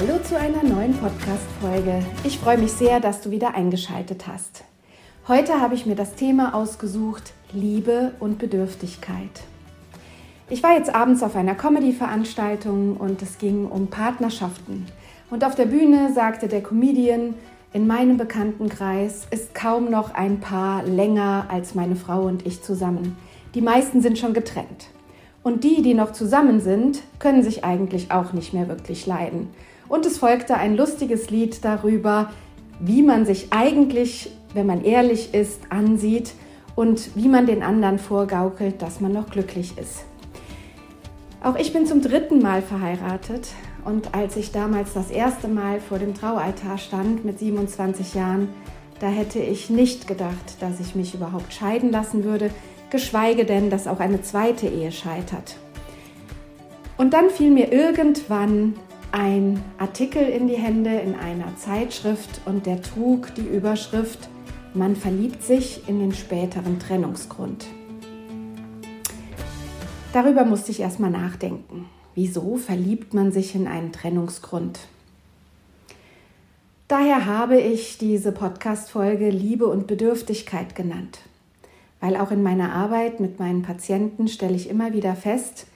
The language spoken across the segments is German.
Hallo zu einer neuen Podcast-Folge. Ich freue mich sehr, dass du wieder eingeschaltet hast. Heute habe ich mir das Thema ausgesucht: Liebe und Bedürftigkeit. Ich war jetzt abends auf einer Comedy-Veranstaltung und es ging um Partnerschaften. Und auf der Bühne sagte der Comedian, in meinem Bekanntenkreis ist kaum noch ein Paar länger als meine Frau und ich zusammen. Die meisten sind schon getrennt. Und die, die noch zusammen sind, können sich eigentlich auch nicht mehr wirklich leiden. Und es folgte ein lustiges Lied darüber, wie man sich eigentlich, wenn man ehrlich ist, ansieht und wie man den anderen vorgaukelt, dass man noch glücklich ist. Auch ich bin zum dritten Mal verheiratet und als ich damals das erste Mal vor dem Traualtar stand mit 27 Jahren, da hätte ich nicht gedacht, dass ich mich überhaupt scheiden lassen würde, geschweige denn, dass auch eine zweite Ehe scheitert. Und dann fiel mir irgendwann ein Artikel in die Hände in einer Zeitschrift und der trug die Überschrift Man verliebt sich in den späteren Trennungsgrund. Darüber musste ich erstmal nachdenken. Wieso verliebt man sich in einen Trennungsgrund? Daher habe ich diese Podcast-Folge Liebe und Bedürftigkeit genannt. Weil auch in meiner Arbeit mit meinen Patienten stelle ich immer wieder fest,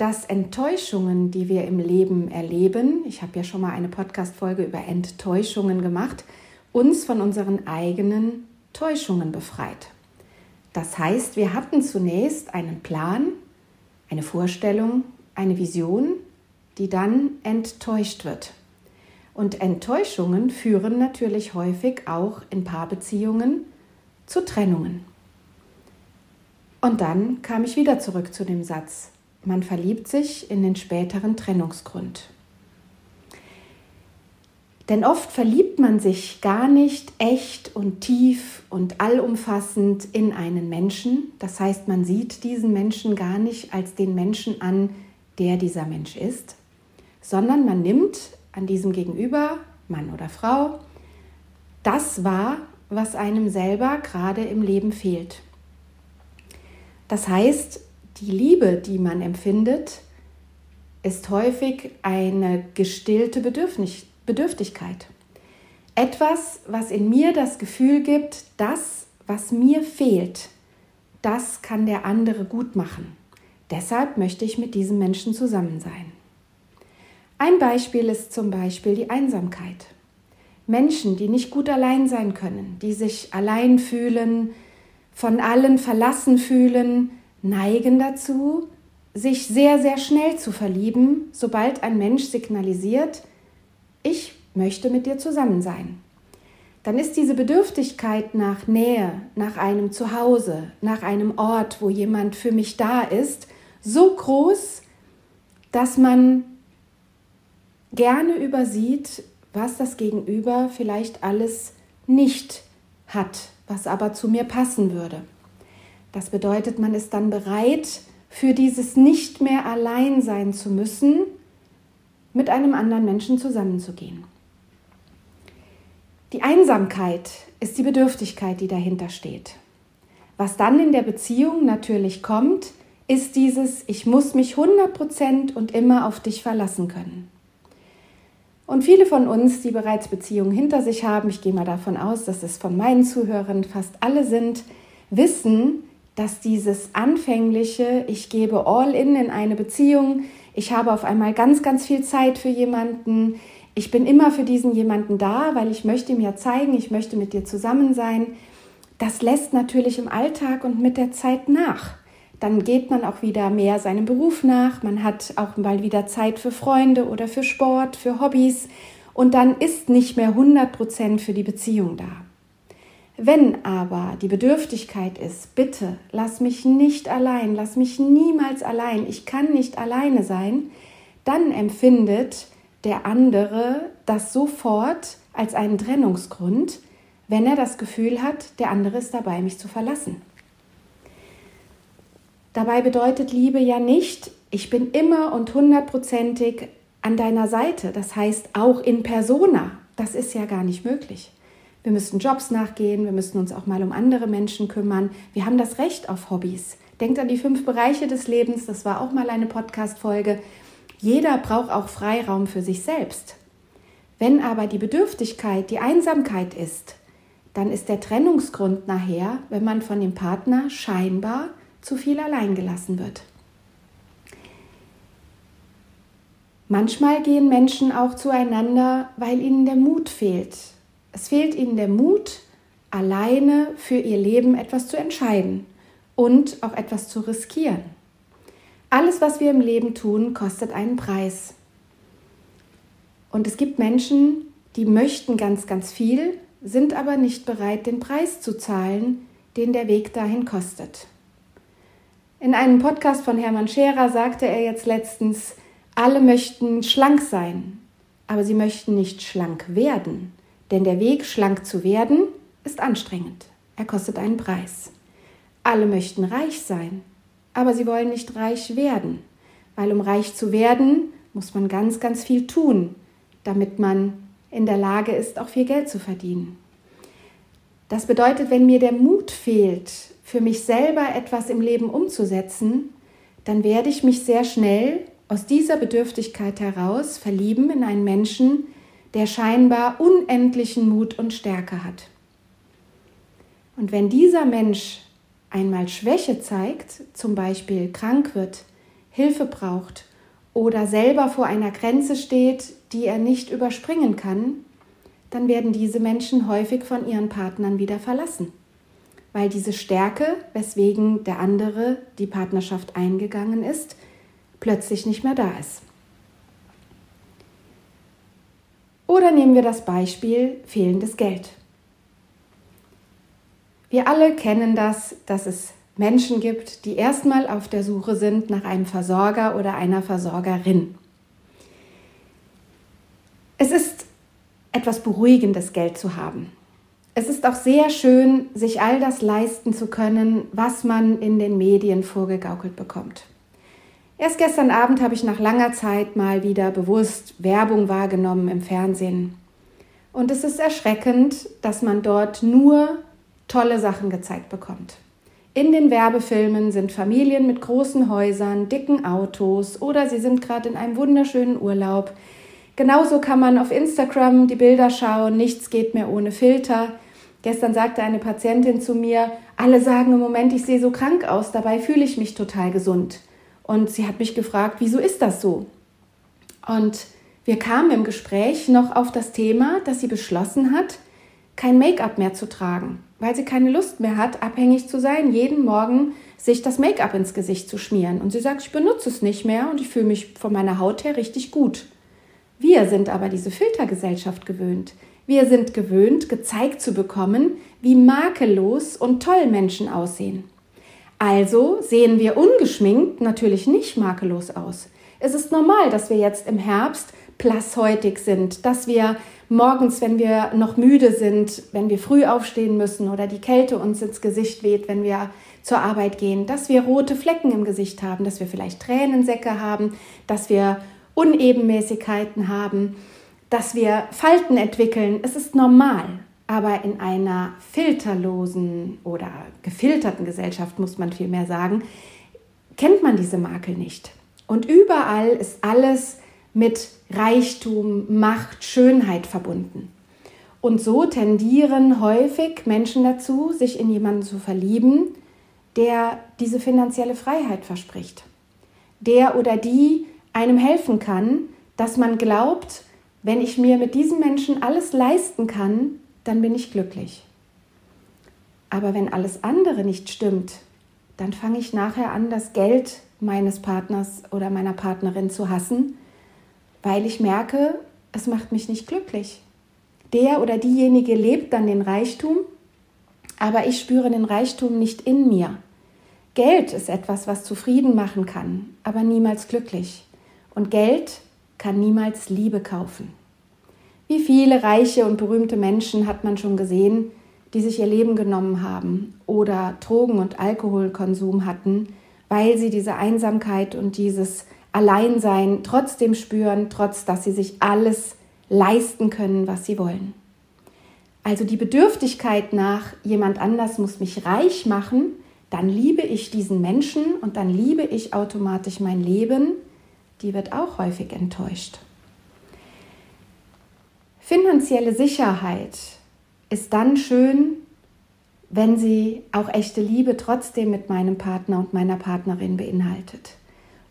dass Enttäuschungen, die wir im Leben erleben, ich habe ja schon mal eine Podcast-Folge über Enttäuschungen gemacht, uns von unseren eigenen Täuschungen befreit. Das heißt, wir hatten zunächst einen Plan, eine Vorstellung, eine Vision, die dann enttäuscht wird. Und Enttäuschungen führen natürlich häufig auch in Paarbeziehungen zu Trennungen. Und dann kam ich wieder zurück zu dem Satz, man verliebt sich in den späteren Trennungsgrund. Denn oft verliebt man sich gar nicht echt und tief und allumfassend in einen Menschen. Das heißt, man sieht diesen Menschen gar nicht als den Menschen an, der dieser Mensch ist, sondern man nimmt an diesem Gegenüber, Mann oder Frau, das wahr, was einem selber gerade im Leben fehlt. Das heißt, die Liebe, die man empfindet, ist häufig eine gestillte Bedürftigkeit. Etwas, was in mir das Gefühl gibt, das, was mir fehlt, das kann der andere gut machen. Deshalb möchte ich mit diesem Menschen zusammen sein. Ein Beispiel ist zum Beispiel die Einsamkeit. Menschen, die nicht gut allein sein können, die sich allein fühlen, von allen verlassen fühlen, neigen dazu, sich sehr, sehr schnell zu verlieben, sobald ein Mensch signalisiert, ich möchte mit dir zusammen sein. Dann ist diese Bedürftigkeit nach Nähe, nach einem Zuhause, nach einem Ort, wo jemand für mich da ist, so groß, dass man gerne übersieht, was das Gegenüber vielleicht alles nicht hat, was aber zu mir passen würde. Das bedeutet, man ist dann bereit, für dieses nicht mehr allein sein zu müssen, mit einem anderen Menschen zusammenzugehen. Die Einsamkeit ist die Bedürftigkeit, die dahinter steht. Was dann in der Beziehung natürlich kommt, ist dieses, ich muss mich 100% und immer auf dich verlassen können. Und viele von uns, die bereits Beziehungen hinter sich haben, ich gehe mal davon aus, dass es von meinen Zuhörern fast alle sind, wissen, dass dieses anfängliche, ich gebe all in in eine Beziehung, ich habe auf einmal ganz, ganz viel Zeit für jemanden, ich bin immer für diesen jemanden da, weil ich möchte ihm ja zeigen, ich möchte mit dir zusammen sein, das lässt natürlich im Alltag und mit der Zeit nach. Dann geht man auch wieder mehr seinem Beruf nach, man hat auch mal wieder Zeit für Freunde oder für Sport, für Hobbys und dann ist nicht mehr 100 Prozent für die Beziehung da. Wenn aber die Bedürftigkeit ist, bitte lass mich nicht allein, lass mich niemals allein, ich kann nicht alleine sein, dann empfindet der andere das sofort als einen Trennungsgrund, wenn er das Gefühl hat, der andere ist dabei, mich zu verlassen. Dabei bedeutet Liebe ja nicht, ich bin immer und hundertprozentig an deiner Seite, das heißt auch in persona. Das ist ja gar nicht möglich. Wir müssen Jobs nachgehen, wir müssen uns auch mal um andere Menschen kümmern. Wir haben das Recht auf Hobbys. Denkt an die fünf Bereiche des Lebens, das war auch mal eine Podcast-Folge. Jeder braucht auch Freiraum für sich selbst. Wenn aber die Bedürftigkeit, die Einsamkeit ist, dann ist der Trennungsgrund nachher, wenn man von dem Partner scheinbar zu viel allein gelassen wird. Manchmal gehen Menschen auch zueinander, weil ihnen der Mut fehlt. Es fehlt ihnen der Mut, alleine für ihr Leben etwas zu entscheiden und auch etwas zu riskieren. Alles, was wir im Leben tun, kostet einen Preis. Und es gibt Menschen, die möchten ganz, ganz viel, sind aber nicht bereit, den Preis zu zahlen, den der Weg dahin kostet. In einem Podcast von Hermann Scherer sagte er jetzt letztens, alle möchten schlank sein, aber sie möchten nicht schlank werden, denn der Weg, schlank zu werden, ist anstrengend. Er kostet einen Preis. Alle möchten reich sein, aber sie wollen nicht reich werden, weil um reich zu werden, muss man ganz, ganz viel tun, damit man in der Lage ist, auch viel Geld zu verdienen. Das bedeutet, wenn mir der Mut fehlt, für mich selber etwas im Leben umzusetzen, dann werde ich mich sehr schnell aus dieser Bedürftigkeit heraus verlieben in einen Menschen, der scheinbar unendlichen Mut und Stärke hat. Und wenn dieser Mensch einmal Schwäche zeigt, zum Beispiel krank wird, Hilfe braucht oder selber vor einer Grenze steht, die er nicht überspringen kann, dann werden diese Menschen häufig von ihren Partnern wieder verlassen weil diese Stärke, weswegen der andere die Partnerschaft eingegangen ist, plötzlich nicht mehr da ist. Oder nehmen wir das Beispiel fehlendes Geld. Wir alle kennen das, dass es Menschen gibt, die erstmal auf der Suche sind nach einem Versorger oder einer Versorgerin. Es ist etwas Beruhigendes, Geld zu haben. Es ist auch sehr schön, sich all das leisten zu können, was man in den Medien vorgegaukelt bekommt. Erst gestern Abend habe ich nach langer Zeit mal wieder bewusst Werbung wahrgenommen im Fernsehen. Und es ist erschreckend, dass man dort nur tolle Sachen gezeigt bekommt. In den Werbefilmen sind Familien mit großen Häusern, dicken Autos oder sie sind gerade in einem wunderschönen Urlaub. Genauso kann man auf Instagram die Bilder schauen, nichts geht mehr ohne Filter. Gestern sagte eine Patientin zu mir, alle sagen im Moment, ich sehe so krank aus, dabei fühle ich mich total gesund. Und sie hat mich gefragt, wieso ist das so? Und wir kamen im Gespräch noch auf das Thema, dass sie beschlossen hat, kein Make-up mehr zu tragen, weil sie keine Lust mehr hat, abhängig zu sein, jeden Morgen sich das Make-up ins Gesicht zu schmieren. Und sie sagt, ich benutze es nicht mehr und ich fühle mich von meiner Haut her richtig gut. Wir sind aber diese Filtergesellschaft gewöhnt. Wir sind gewöhnt, gezeigt zu bekommen, wie makellos und toll Menschen aussehen. Also sehen wir ungeschminkt natürlich nicht makellos aus. Es ist normal, dass wir jetzt im Herbst plasshäutig sind, dass wir morgens, wenn wir noch müde sind, wenn wir früh aufstehen müssen oder die Kälte uns ins Gesicht weht, wenn wir zur Arbeit gehen, dass wir rote Flecken im Gesicht haben, dass wir vielleicht Tränensäcke haben, dass wir Unebenmäßigkeiten haben, dass wir Falten entwickeln. Es ist normal. Aber in einer filterlosen oder gefilterten Gesellschaft, muss man vielmehr sagen, kennt man diese Makel nicht. Und überall ist alles mit Reichtum, Macht, Schönheit verbunden. Und so tendieren häufig Menschen dazu, sich in jemanden zu verlieben, der diese finanzielle Freiheit verspricht. Der oder die einem helfen kann, dass man glaubt, wenn ich mir mit diesen Menschen alles leisten kann, dann bin ich glücklich. Aber wenn alles andere nicht stimmt, dann fange ich nachher an, das Geld meines Partners oder meiner Partnerin zu hassen, weil ich merke, es macht mich nicht glücklich. Der oder diejenige lebt dann den Reichtum aber ich spüre den Reichtum nicht in mir. Geld ist etwas, was zufrieden machen kann, aber niemals glücklich. Und Geld kann niemals Liebe kaufen. Wie viele reiche und berühmte Menschen hat man schon gesehen, die sich ihr Leben genommen haben oder Drogen- und Alkoholkonsum hatten, weil sie diese Einsamkeit und dieses Alleinsein trotzdem spüren, trotz dass sie sich alles leisten können, was sie wollen. Also die Bedürftigkeit nach jemand anders muss mich reich machen, dann liebe ich diesen Menschen und dann liebe ich automatisch mein Leben, die wird auch häufig enttäuscht. Finanzielle Sicherheit ist dann schön, wenn sie auch echte Liebe trotzdem mit meinem Partner und meiner Partnerin beinhaltet.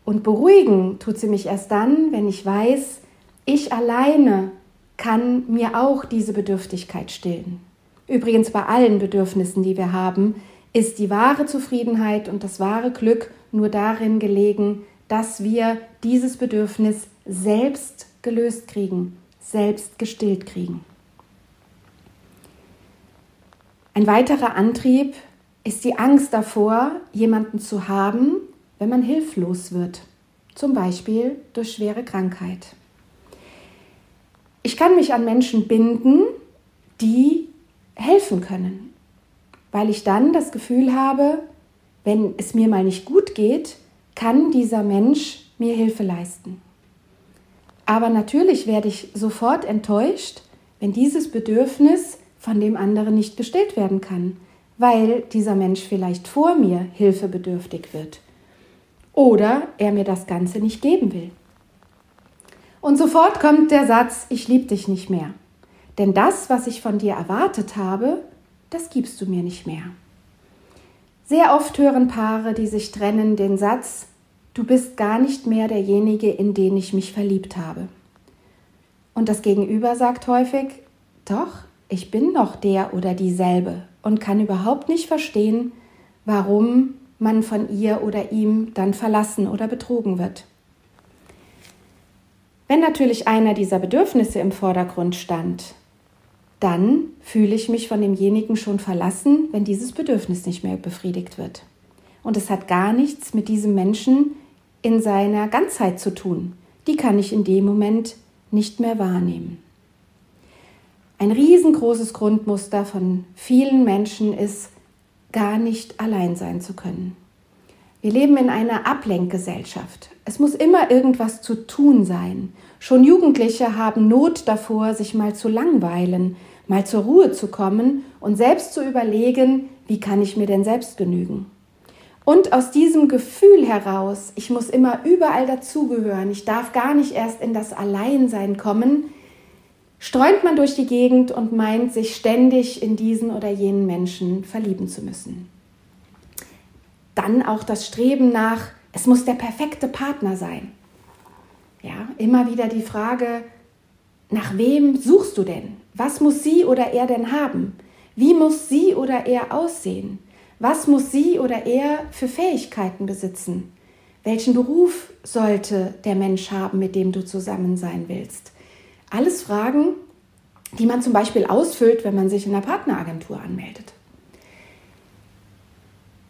Und beruhigen tut sie mich erst dann, wenn ich weiß, ich alleine kann mir auch diese Bedürftigkeit stillen. Übrigens bei allen Bedürfnissen, die wir haben, ist die wahre Zufriedenheit und das wahre Glück nur darin gelegen, dass wir dieses Bedürfnis selbst gelöst kriegen, selbst gestillt kriegen. Ein weiterer Antrieb ist die Angst davor, jemanden zu haben, wenn man hilflos wird, zum Beispiel durch schwere Krankheit. Ich kann mich an Menschen binden, die helfen können, weil ich dann das Gefühl habe, wenn es mir mal nicht gut geht, kann dieser Mensch mir Hilfe leisten. Aber natürlich werde ich sofort enttäuscht, wenn dieses Bedürfnis von dem anderen nicht gestillt werden kann, weil dieser Mensch vielleicht vor mir hilfebedürftig wird oder er mir das Ganze nicht geben will. Und sofort kommt der Satz, ich liebe dich nicht mehr. Denn das, was ich von dir erwartet habe, das gibst du mir nicht mehr. Sehr oft hören Paare, die sich trennen, den Satz, du bist gar nicht mehr derjenige, in den ich mich verliebt habe. Und das Gegenüber sagt häufig, doch, ich bin noch der oder dieselbe und kann überhaupt nicht verstehen, warum man von ihr oder ihm dann verlassen oder betrogen wird. Wenn natürlich einer dieser Bedürfnisse im Vordergrund stand, dann fühle ich mich von demjenigen schon verlassen, wenn dieses Bedürfnis nicht mehr befriedigt wird. Und es hat gar nichts mit diesem Menschen in seiner Ganzheit zu tun. Die kann ich in dem Moment nicht mehr wahrnehmen. Ein riesengroßes Grundmuster von vielen Menschen ist, gar nicht allein sein zu können. Wir leben in einer Ablenkgesellschaft. Es muss immer irgendwas zu tun sein. Schon Jugendliche haben Not davor, sich mal zu langweilen, mal zur Ruhe zu kommen und selbst zu überlegen, wie kann ich mir denn selbst genügen. Und aus diesem Gefühl heraus, ich muss immer überall dazugehören, ich darf gar nicht erst in das Alleinsein kommen, streunt man durch die Gegend und meint, sich ständig in diesen oder jenen Menschen verlieben zu müssen. Dann auch das Streben nach, es muss der perfekte Partner sein. Ja, immer wieder die Frage, nach wem suchst du denn? Was muss sie oder er denn haben? Wie muss sie oder er aussehen? Was muss sie oder er für Fähigkeiten besitzen? Welchen Beruf sollte der Mensch haben, mit dem du zusammen sein willst? Alles Fragen, die man zum Beispiel ausfüllt, wenn man sich in einer Partneragentur anmeldet.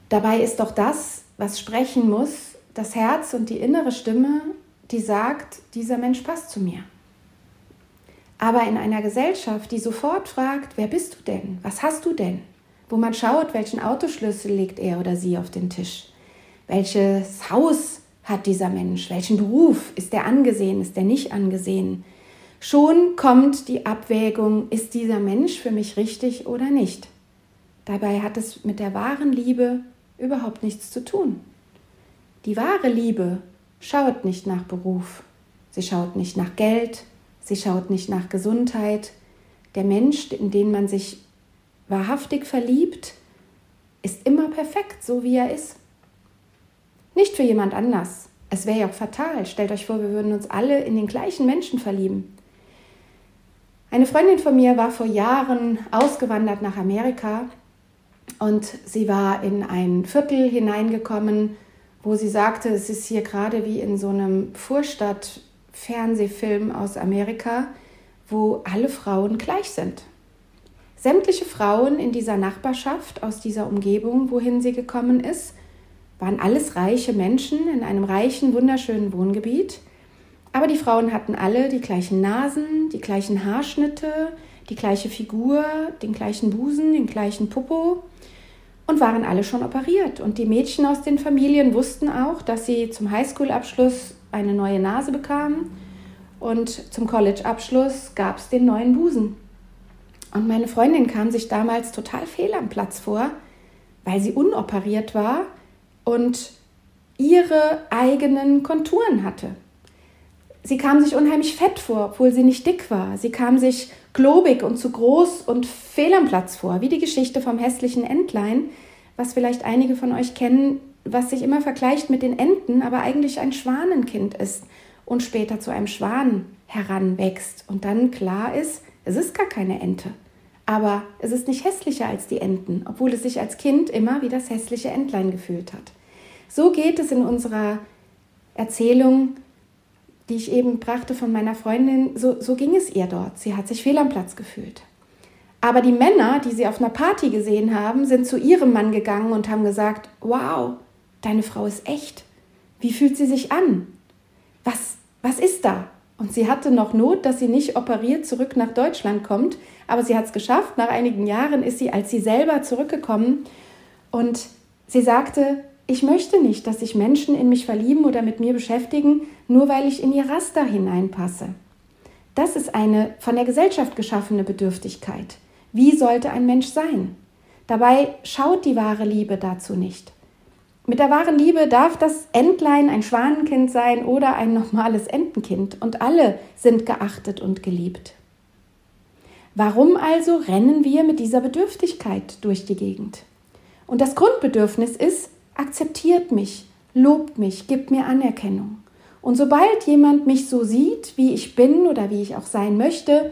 Dabei ist doch das, was sprechen muss, das Herz und die innere Stimme, die sagt, dieser Mensch passt zu mir. Aber in einer Gesellschaft, die sofort fragt, wer bist du denn? Was hast du denn? Wo man schaut, welchen Autoschlüssel legt er oder sie auf den Tisch? Welches Haus hat dieser Mensch? Welchen Beruf? Ist der angesehen? Ist der nicht angesehen? Schon kommt die Abwägung, ist dieser Mensch für mich richtig oder nicht? Dabei hat es mit der wahren Liebe überhaupt nichts zu tun. Die wahre Liebe schaut nicht nach Beruf, sie schaut nicht nach Geld, sie schaut nicht nach Gesundheit. Der Mensch, in den man sich wahrhaftig verliebt, ist immer perfekt, so wie er ist. Nicht für jemand anders. Es wäre ja auch fatal. Stellt euch vor, wir würden uns alle in den gleichen Menschen verlieben. Eine Freundin von mir war vor Jahren ausgewandert nach Amerika und sie war in ein Viertel hineingekommen, wo sie sagte, es ist hier gerade wie in so einem Vorstadt-Fernsehfilm aus Amerika, wo alle Frauen gleich sind. Sämtliche Frauen in dieser Nachbarschaft, aus dieser Umgebung, wohin sie gekommen ist, waren alles reiche Menschen in einem reichen, wunderschönen Wohngebiet. Aber die Frauen hatten alle die gleichen Nasen, die gleichen Haarschnitte, die gleiche Figur, den gleichen Busen, den gleichen Popo und waren alle schon operiert. Und die Mädchen aus den Familien wussten auch, dass sie zum Highschool-Abschluss eine neue Nase bekamen und zum College-Abschluss gab es den neuen Busen. Und meine Freundin kam sich damals total fehl am Platz vor, weil sie unoperiert war und ihre eigenen Konturen hatte. Sie kam sich unheimlich fett vor, obwohl sie nicht dick war. Sie kam sich globig und zu groß und fehl am Platz vor, wie die Geschichte vom hässlichen Entlein, was vielleicht einige von euch kennen, was sich immer vergleicht mit den Enten, aber eigentlich ein Schwanenkind ist und später zu einem Schwan heranwächst und dann klar ist, es ist gar keine Ente. Aber es ist nicht hässlicher als die Enten, obwohl es sich als Kind immer wie das hässliche Entlein gefühlt hat. So geht es in unserer Erzählung, die ich eben brachte von meiner Freundin, so, so ging es ihr dort. Sie hat sich fehl am Platz gefühlt. Aber die Männer, die sie auf einer Party gesehen haben, sind zu ihrem Mann gegangen und haben gesagt, wow, deine Frau ist echt. Wie fühlt sie sich an? Was, was ist da? Und sie hatte noch Not, dass sie nicht operiert zurück nach Deutschland kommt, aber sie hat es geschafft. Nach einigen Jahren ist sie als sie selber zurückgekommen und sie sagte, ich möchte nicht, dass sich Menschen in mich verlieben oder mit mir beschäftigen, nur weil ich in ihr Raster hineinpasse. Das ist eine von der Gesellschaft geschaffene Bedürftigkeit. Wie sollte ein Mensch sein? Dabei schaut die wahre Liebe dazu nicht. Mit der wahren Liebe darf das Entlein ein Schwanenkind sein oder ein normales Entenkind und alle sind geachtet und geliebt. Warum also rennen wir mit dieser Bedürftigkeit durch die Gegend? Und das Grundbedürfnis ist, akzeptiert mich, lobt mich, gibt mir Anerkennung. Und sobald jemand mich so sieht, wie ich bin oder wie ich auch sein möchte,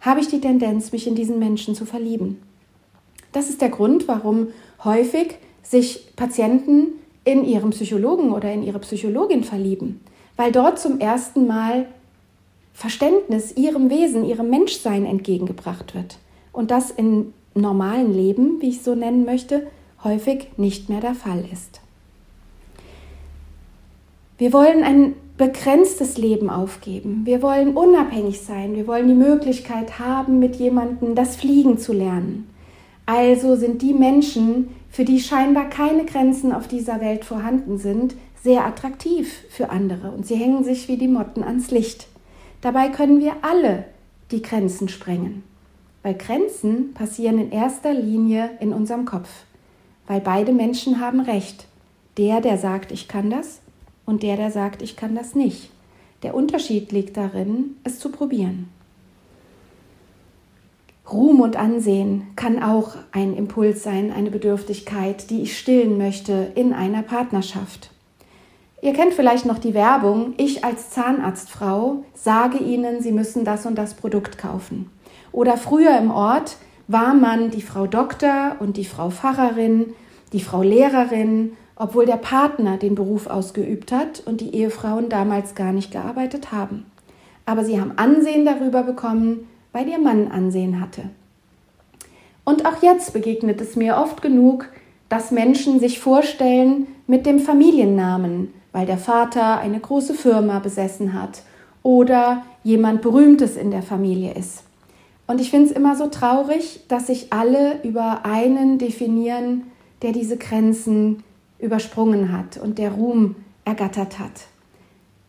habe ich die Tendenz, mich in diesen Menschen zu verlieben. Das ist der Grund, warum häufig sich Patienten in ihren Psychologen oder in ihre Psychologin verlieben, weil dort zum ersten Mal Verständnis ihrem Wesen, ihrem Menschsein entgegengebracht wird. Und das im normalen Leben, wie ich so nennen möchte, häufig nicht mehr der Fall ist. Wir wollen ein begrenztes Leben aufgeben. Wir wollen unabhängig sein. Wir wollen die Möglichkeit haben, mit jemandem das Fliegen zu lernen. Also sind die Menschen, für die scheinbar keine Grenzen auf dieser Welt vorhanden sind, sehr attraktiv für andere und sie hängen sich wie die Motten ans Licht. Dabei können wir alle die Grenzen sprengen, weil Grenzen passieren in erster Linie in unserem Kopf, weil beide Menschen haben Recht. Der, der sagt, ich kann das und der, der sagt, ich kann das nicht. Der Unterschied liegt darin, es zu probieren. Ruhm und Ansehen kann auch ein Impuls sein, eine Bedürftigkeit, die ich stillen möchte in einer Partnerschaft. Ihr kennt vielleicht noch die Werbung, ich als Zahnarztfrau sage Ihnen, Sie müssen das und das Produkt kaufen. Oder früher im Ort war man die Frau Doktor und die Frau Pfarrerin, die Frau Lehrerin, obwohl der Partner den Beruf ausgeübt hat und die Ehefrauen damals gar nicht gearbeitet haben. Aber sie haben Ansehen darüber bekommen, weil ihr Mann Ansehen hatte. Und auch jetzt begegnet es mir oft genug, dass Menschen sich vorstellen mit dem Familiennamen, weil der Vater eine große Firma besessen hat oder jemand Berühmtes in der Familie ist. Und ich finde es immer so traurig, dass sich alle über einen definieren, der diese Grenzen übersprungen hat und der Ruhm ergattert hat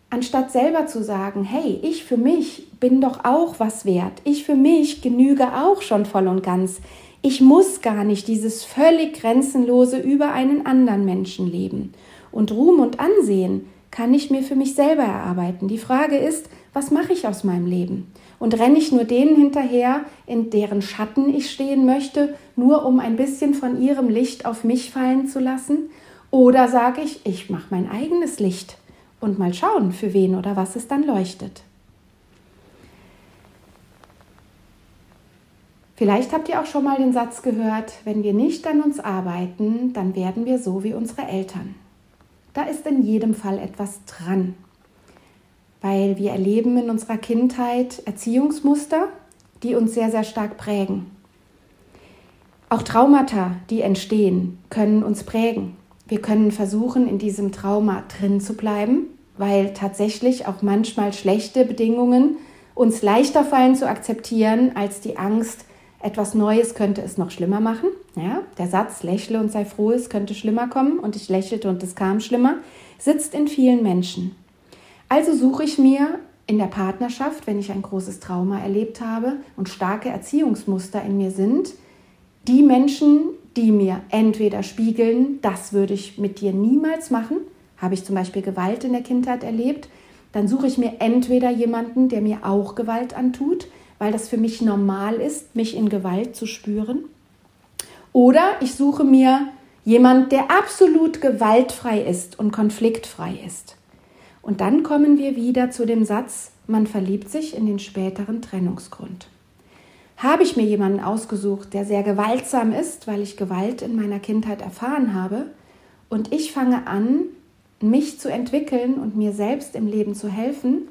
anstatt selber zu sagen, hey, ich für mich bin doch auch was wert, ich für mich genüge auch schon voll und ganz, ich muss gar nicht dieses völlig grenzenlose über einen anderen Menschen leben. Und Ruhm und Ansehen kann ich mir für mich selber erarbeiten. Die Frage ist, was mache ich aus meinem Leben? Und renne ich nur denen hinterher, in deren Schatten ich stehen möchte, nur um ein bisschen von ihrem Licht auf mich fallen zu lassen? Oder sage ich, ich mache mein eigenes Licht und mal schauen, für wen oder was es dann leuchtet. Vielleicht habt ihr auch schon mal den Satz gehört, wenn wir nicht an uns arbeiten, dann werden wir so wie unsere Eltern. Da ist in jedem Fall etwas dran, weil wir erleben in unserer Kindheit Erziehungsmuster, die uns sehr, sehr stark prägen. Auch Traumata, die entstehen, können uns prägen. Wir können versuchen, in diesem Trauma drin zu bleiben, weil tatsächlich auch manchmal schlechte Bedingungen uns leichter fallen zu akzeptieren als die Angst, etwas Neues könnte es noch schlimmer machen. Ja, der Satz lächle und sei froh, es könnte schlimmer kommen und ich lächelte und es kam schlimmer, sitzt in vielen Menschen. Also suche ich mir in der Partnerschaft, wenn ich ein großes Trauma erlebt habe und starke Erziehungsmuster in mir sind, die Menschen, die mir entweder spiegeln, das würde ich mit dir niemals machen, habe ich zum Beispiel Gewalt in der Kindheit erlebt, dann suche ich mir entweder jemanden, der mir auch Gewalt antut, weil das für mich normal ist, mich in Gewalt zu spüren. Oder ich suche mir jemanden, der absolut gewaltfrei ist und konfliktfrei ist. Und dann kommen wir wieder zu dem Satz, man verliebt sich in den späteren Trennungsgrund. Habe ich mir jemanden ausgesucht, der sehr gewaltsam ist, weil ich Gewalt in meiner Kindheit erfahren habe, und ich fange an, mich zu entwickeln und mir selbst im Leben zu helfen,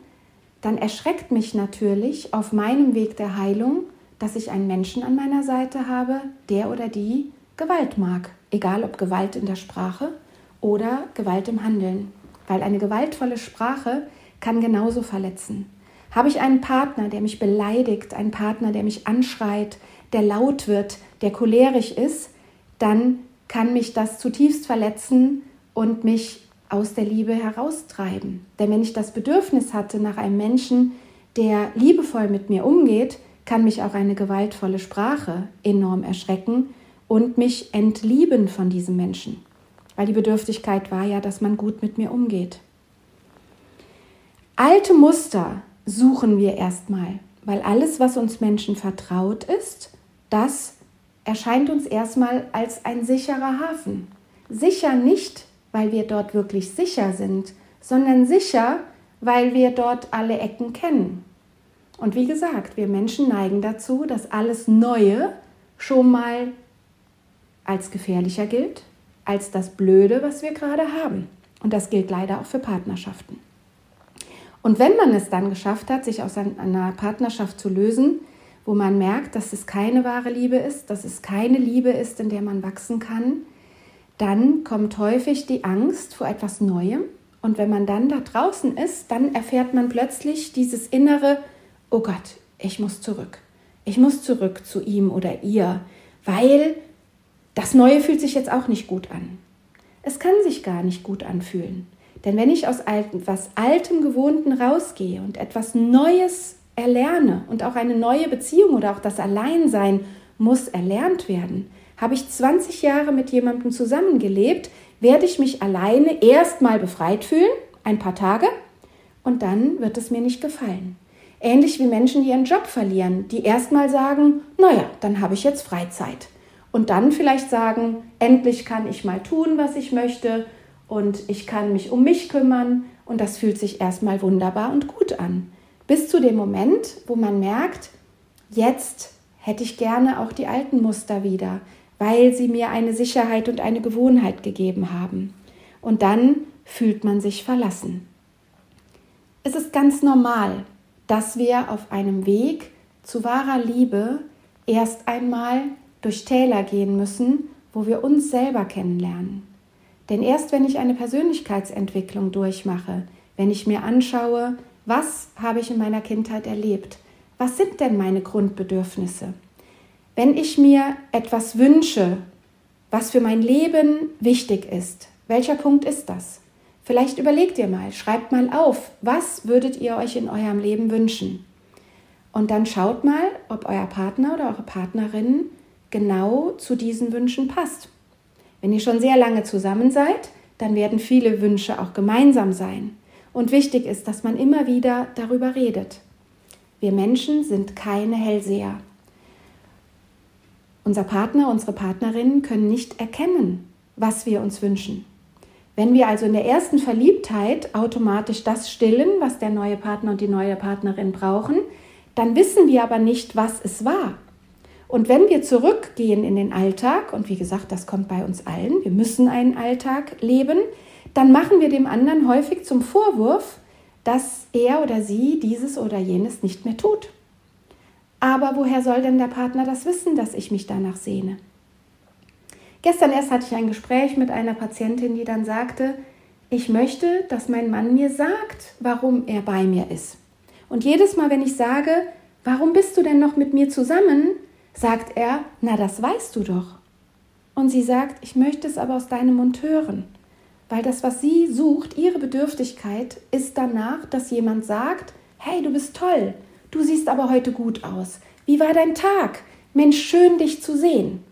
dann erschreckt mich natürlich auf meinem Weg der Heilung, dass ich einen Menschen an meiner Seite habe, der oder die Gewalt mag, egal ob Gewalt in der Sprache oder Gewalt im Handeln, weil eine gewaltvolle Sprache kann genauso verletzen. Habe ich einen Partner, der mich beleidigt, einen Partner, der mich anschreit, der laut wird, der cholerisch ist, dann kann mich das zutiefst verletzen und mich aus der Liebe heraustreiben. Denn wenn ich das Bedürfnis hatte nach einem Menschen, der liebevoll mit mir umgeht, kann mich auch eine gewaltvolle Sprache enorm erschrecken und mich entlieben von diesem Menschen. Weil die Bedürftigkeit war ja, dass man gut mit mir umgeht. Alte Muster suchen wir erstmal, weil alles, was uns Menschen vertraut ist, das erscheint uns erstmal als ein sicherer Hafen. Sicher nicht, weil wir dort wirklich sicher sind, sondern sicher, weil wir dort alle Ecken kennen. Und wie gesagt, wir Menschen neigen dazu, dass alles Neue schon mal als gefährlicher gilt, als das Blöde, was wir gerade haben. Und das gilt leider auch für Partnerschaften. Und wenn man es dann geschafft hat, sich aus einer Partnerschaft zu lösen, wo man merkt, dass es keine wahre Liebe ist, dass es keine Liebe ist, in der man wachsen kann, dann kommt häufig die Angst vor etwas Neuem. Und wenn man dann da draußen ist, dann erfährt man plötzlich dieses innere, oh Gott, ich muss zurück. Ich muss zurück zu ihm oder ihr, weil das Neue fühlt sich jetzt auch nicht gut an. Es kann sich gar nicht gut anfühlen. Denn wenn ich aus etwas Altem, Gewohnten rausgehe und etwas Neues erlerne und auch eine neue Beziehung oder auch das Alleinsein muss erlernt werden, habe ich 20 Jahre mit jemandem zusammengelebt, werde ich mich alleine erstmal befreit fühlen, ein paar Tage, und dann wird es mir nicht gefallen. Ähnlich wie Menschen, die ihren Job verlieren, die erstmal sagen, naja, dann habe ich jetzt Freizeit. Und dann vielleicht sagen, endlich kann ich mal tun, was ich möchte und ich kann mich um mich kümmern und das fühlt sich erstmal wunderbar und gut an. Bis zu dem Moment, wo man merkt, jetzt hätte ich gerne auch die alten Muster wieder weil sie mir eine Sicherheit und eine Gewohnheit gegeben haben. Und dann fühlt man sich verlassen. Es ist ganz normal, dass wir auf einem Weg zu wahrer Liebe erst einmal durch Täler gehen müssen, wo wir uns selber kennenlernen. Denn erst wenn ich eine Persönlichkeitsentwicklung durchmache, wenn ich mir anschaue, was habe ich in meiner Kindheit erlebt, was sind denn meine Grundbedürfnisse, wenn ich mir etwas wünsche, was für mein Leben wichtig ist, welcher Punkt ist das? Vielleicht überlegt ihr mal, schreibt mal auf, was würdet ihr euch in eurem Leben wünschen? Und dann schaut mal, ob euer Partner oder eure Partnerin genau zu diesen Wünschen passt. Wenn ihr schon sehr lange zusammen seid, dann werden viele Wünsche auch gemeinsam sein. Und wichtig ist, dass man immer wieder darüber redet. Wir Menschen sind keine Hellseher. Unser Partner, unsere Partnerin können nicht erkennen, was wir uns wünschen. Wenn wir also in der ersten Verliebtheit automatisch das stillen, was der neue Partner und die neue Partnerin brauchen, dann wissen wir aber nicht, was es war. Und wenn wir zurückgehen in den Alltag, und wie gesagt, das kommt bei uns allen, wir müssen einen Alltag leben, dann machen wir dem anderen häufig zum Vorwurf, dass er oder sie dieses oder jenes nicht mehr tut. Aber woher soll denn der Partner das wissen, dass ich mich danach sehne? Gestern erst hatte ich ein Gespräch mit einer Patientin, die dann sagte, ich möchte, dass mein Mann mir sagt, warum er bei mir ist. Und jedes Mal, wenn ich sage, warum bist du denn noch mit mir zusammen, sagt er, na das weißt du doch. Und sie sagt, ich möchte es aber aus deinem Mund hören. Weil das, was sie sucht, ihre Bedürftigkeit, ist danach, dass jemand sagt, hey, du bist toll, du siehst aber heute gut aus. Wie war dein Tag? Mensch, schön dich zu sehen.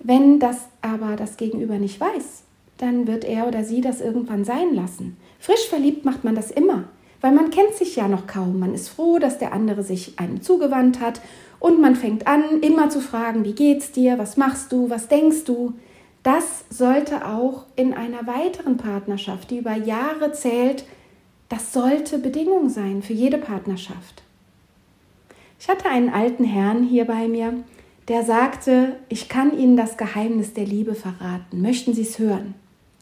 Wenn das aber das Gegenüber nicht weiß, dann wird er oder sie das irgendwann sein lassen. Frisch verliebt macht man das immer, weil man kennt sich ja noch kaum. Man ist froh, dass der andere sich einem zugewandt hat und man fängt an, immer zu fragen, wie geht's dir, was machst du, was denkst du? Das sollte auch in einer weiteren Partnerschaft, die über Jahre zählt, das sollte Bedingung sein für jede Partnerschaft. Ich hatte einen alten Herrn hier bei mir, der sagte, ich kann Ihnen das Geheimnis der Liebe verraten. Möchten Sie es hören?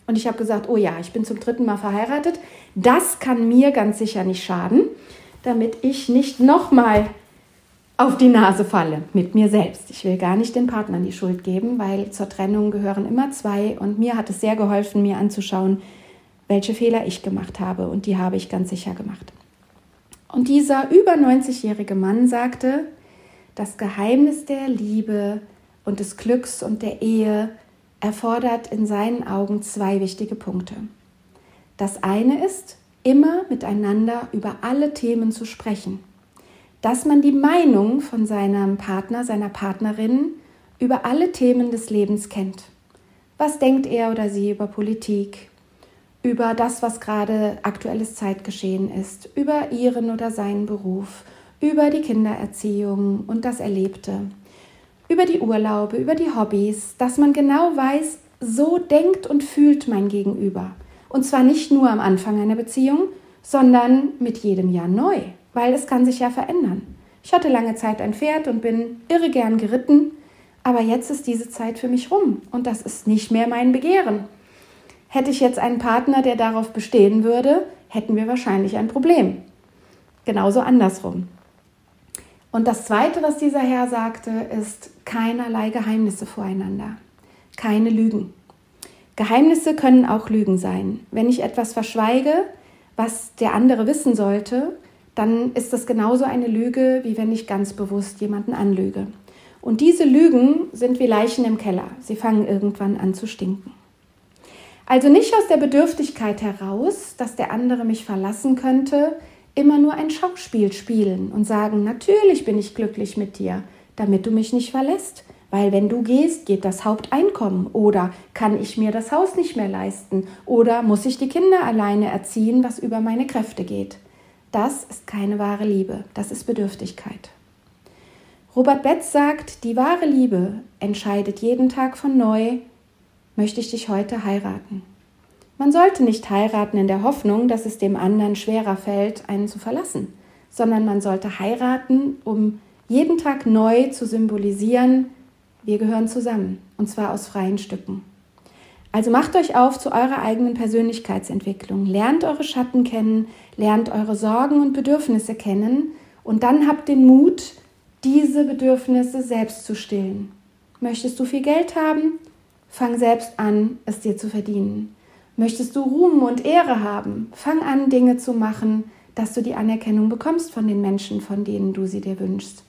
Und ich habe gesagt, oh ja, ich bin zum dritten Mal verheiratet. Das kann mir ganz sicher nicht schaden, damit ich nicht nochmal auf die Nase falle mit mir selbst. Ich will gar nicht den Partnern die Schuld geben, weil zur Trennung gehören immer zwei und mir hat es sehr geholfen, mir anzuschauen, welche Fehler ich gemacht habe und die habe ich ganz sicher gemacht. Und dieser über 90-jährige Mann sagte, das Geheimnis der Liebe und des Glücks und der Ehe erfordert in seinen Augen zwei wichtige Punkte. Das eine ist, immer miteinander über alle Themen zu sprechen dass man die Meinung von seinem Partner, seiner Partnerin über alle Themen des Lebens kennt. Was denkt er oder sie über Politik, über das, was gerade aktuelles Zeitgeschehen ist, über ihren oder seinen Beruf, über die Kindererziehung und das Erlebte, über die Urlaube, über die Hobbys, dass man genau weiß, so denkt und fühlt mein Gegenüber. Und zwar nicht nur am Anfang einer Beziehung, sondern mit jedem Jahr neu weil es kann sich ja verändern. Ich hatte lange Zeit ein Pferd und bin irre gern geritten, aber jetzt ist diese Zeit für mich rum und das ist nicht mehr mein Begehren. Hätte ich jetzt einen Partner, der darauf bestehen würde, hätten wir wahrscheinlich ein Problem. Genauso andersrum. Und das Zweite, was dieser Herr sagte, ist keinerlei Geheimnisse voreinander. Keine Lügen. Geheimnisse können auch Lügen sein. Wenn ich etwas verschweige, was der andere wissen sollte, dann ist das genauso eine Lüge, wie wenn ich ganz bewusst jemanden anlüge. Und diese Lügen sind wie Leichen im Keller. Sie fangen irgendwann an zu stinken. Also nicht aus der Bedürftigkeit heraus, dass der andere mich verlassen könnte, immer nur ein Schauspiel spielen und sagen, natürlich bin ich glücklich mit dir, damit du mich nicht verlässt, weil wenn du gehst, geht das Haupteinkommen oder kann ich mir das Haus nicht mehr leisten oder muss ich die Kinder alleine erziehen, was über meine Kräfte geht. Das ist keine wahre Liebe, das ist Bedürftigkeit. Robert Betz sagt, die wahre Liebe entscheidet jeden Tag von neu, möchte ich dich heute heiraten. Man sollte nicht heiraten in der Hoffnung, dass es dem anderen schwerer fällt, einen zu verlassen, sondern man sollte heiraten, um jeden Tag neu zu symbolisieren, wir gehören zusammen, und zwar aus freien Stücken. Also macht euch auf zu eurer eigenen Persönlichkeitsentwicklung, lernt eure Schatten kennen, lernt eure Sorgen und Bedürfnisse kennen und dann habt den Mut, diese Bedürfnisse selbst zu stillen. Möchtest du viel Geld haben? Fang selbst an, es dir zu verdienen. Möchtest du Ruhm und Ehre haben? Fang an, Dinge zu machen, dass du die Anerkennung bekommst von den Menschen, von denen du sie dir wünschst.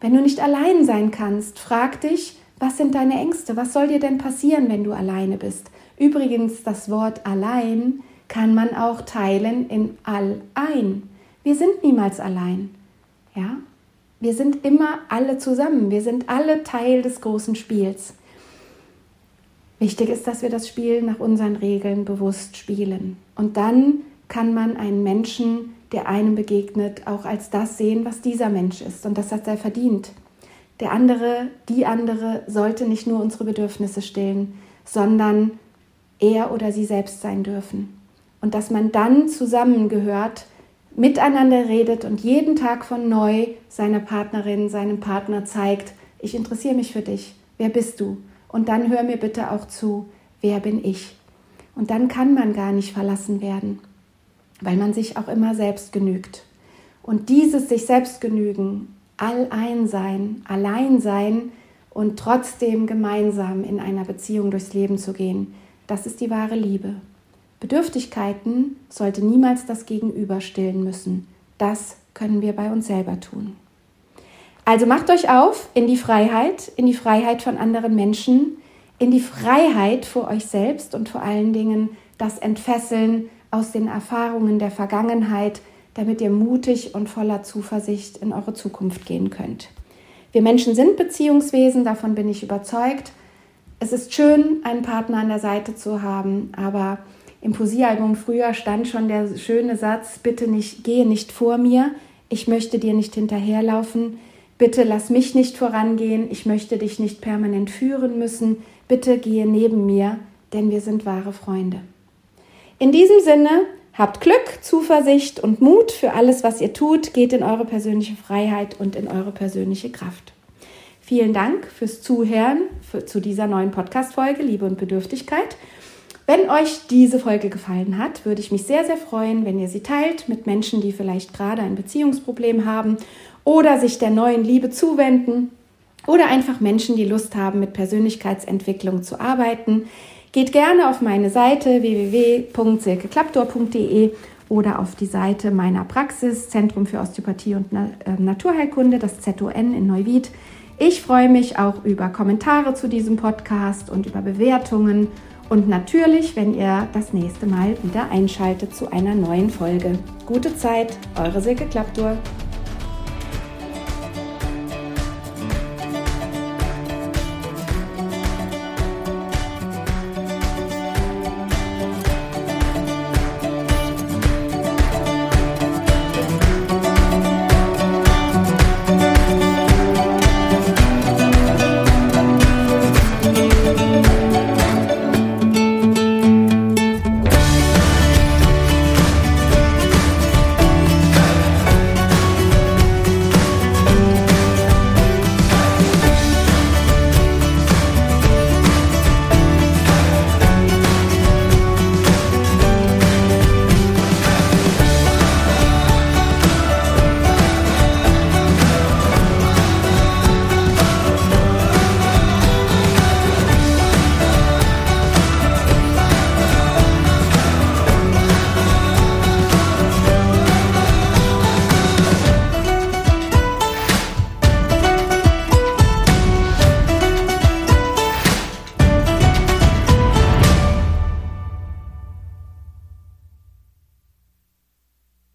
Wenn du nicht allein sein kannst, frag dich, was sind deine Ängste? Was soll dir denn passieren, wenn du alleine bist? Übrigens, das Wort allein kann man auch teilen in all-ein. Wir sind niemals allein. Ja? Wir sind immer alle zusammen. Wir sind alle Teil des großen Spiels. Wichtig ist, dass wir das Spiel nach unseren Regeln bewusst spielen. Und dann kann man einen Menschen, der einem begegnet, auch als das sehen, was dieser Mensch ist. Und das hat er verdient. Der andere, die andere sollte nicht nur unsere Bedürfnisse stillen, sondern er oder sie selbst sein dürfen. Und dass man dann zusammengehört, miteinander redet und jeden Tag von neu seiner Partnerin, seinem Partner zeigt, ich interessiere mich für dich, wer bist du? Und dann hör mir bitte auch zu, wer bin ich? Und dann kann man gar nicht verlassen werden, weil man sich auch immer selbst genügt. Und dieses sich selbst genügen All-Ein-Sein, Allein-Sein und trotzdem gemeinsam in einer Beziehung durchs Leben zu gehen, das ist die wahre Liebe. Bedürftigkeiten sollte niemals das Gegenüber stillen müssen. Das können wir bei uns selber tun. Also macht euch auf in die Freiheit, in die Freiheit von anderen Menschen, in die Freiheit vor euch selbst und vor allen Dingen das Entfesseln aus den Erfahrungen der Vergangenheit, damit ihr mutig und voller Zuversicht in eure Zukunft gehen könnt. Wir Menschen sind Beziehungswesen, davon bin ich überzeugt. Es ist schön, einen Partner an der Seite zu haben, aber im Poesiealbum früher stand schon der schöne Satz, bitte nicht, gehe nicht vor mir, ich möchte dir nicht hinterherlaufen, bitte lass mich nicht vorangehen, ich möchte dich nicht permanent führen müssen, bitte gehe neben mir, denn wir sind wahre Freunde. In diesem Sinne, habt Glück, Zuversicht und Mut für alles, was ihr tut, geht in eure persönliche Freiheit und in eure persönliche Kraft. Vielen Dank fürs Zuhören für, zu dieser neuen Podcast-Folge Liebe und Bedürftigkeit. Wenn euch diese Folge gefallen hat, würde ich mich sehr, sehr freuen, wenn ihr sie teilt mit Menschen, die vielleicht gerade ein Beziehungsproblem haben oder sich der neuen Liebe zuwenden oder einfach Menschen, die Lust haben, mit Persönlichkeitsentwicklung zu arbeiten. Geht gerne auf meine Seite www.silkeklaptor.de oder auf die Seite meiner Praxis, Zentrum für Osteopathie und äh, Naturheilkunde, das ZON in Neuwied. Ich freue mich auch über Kommentare zu diesem Podcast und über Bewertungen und natürlich, wenn ihr das nächste Mal wieder einschaltet zu einer neuen Folge. Gute Zeit, eure Silke Klappdur.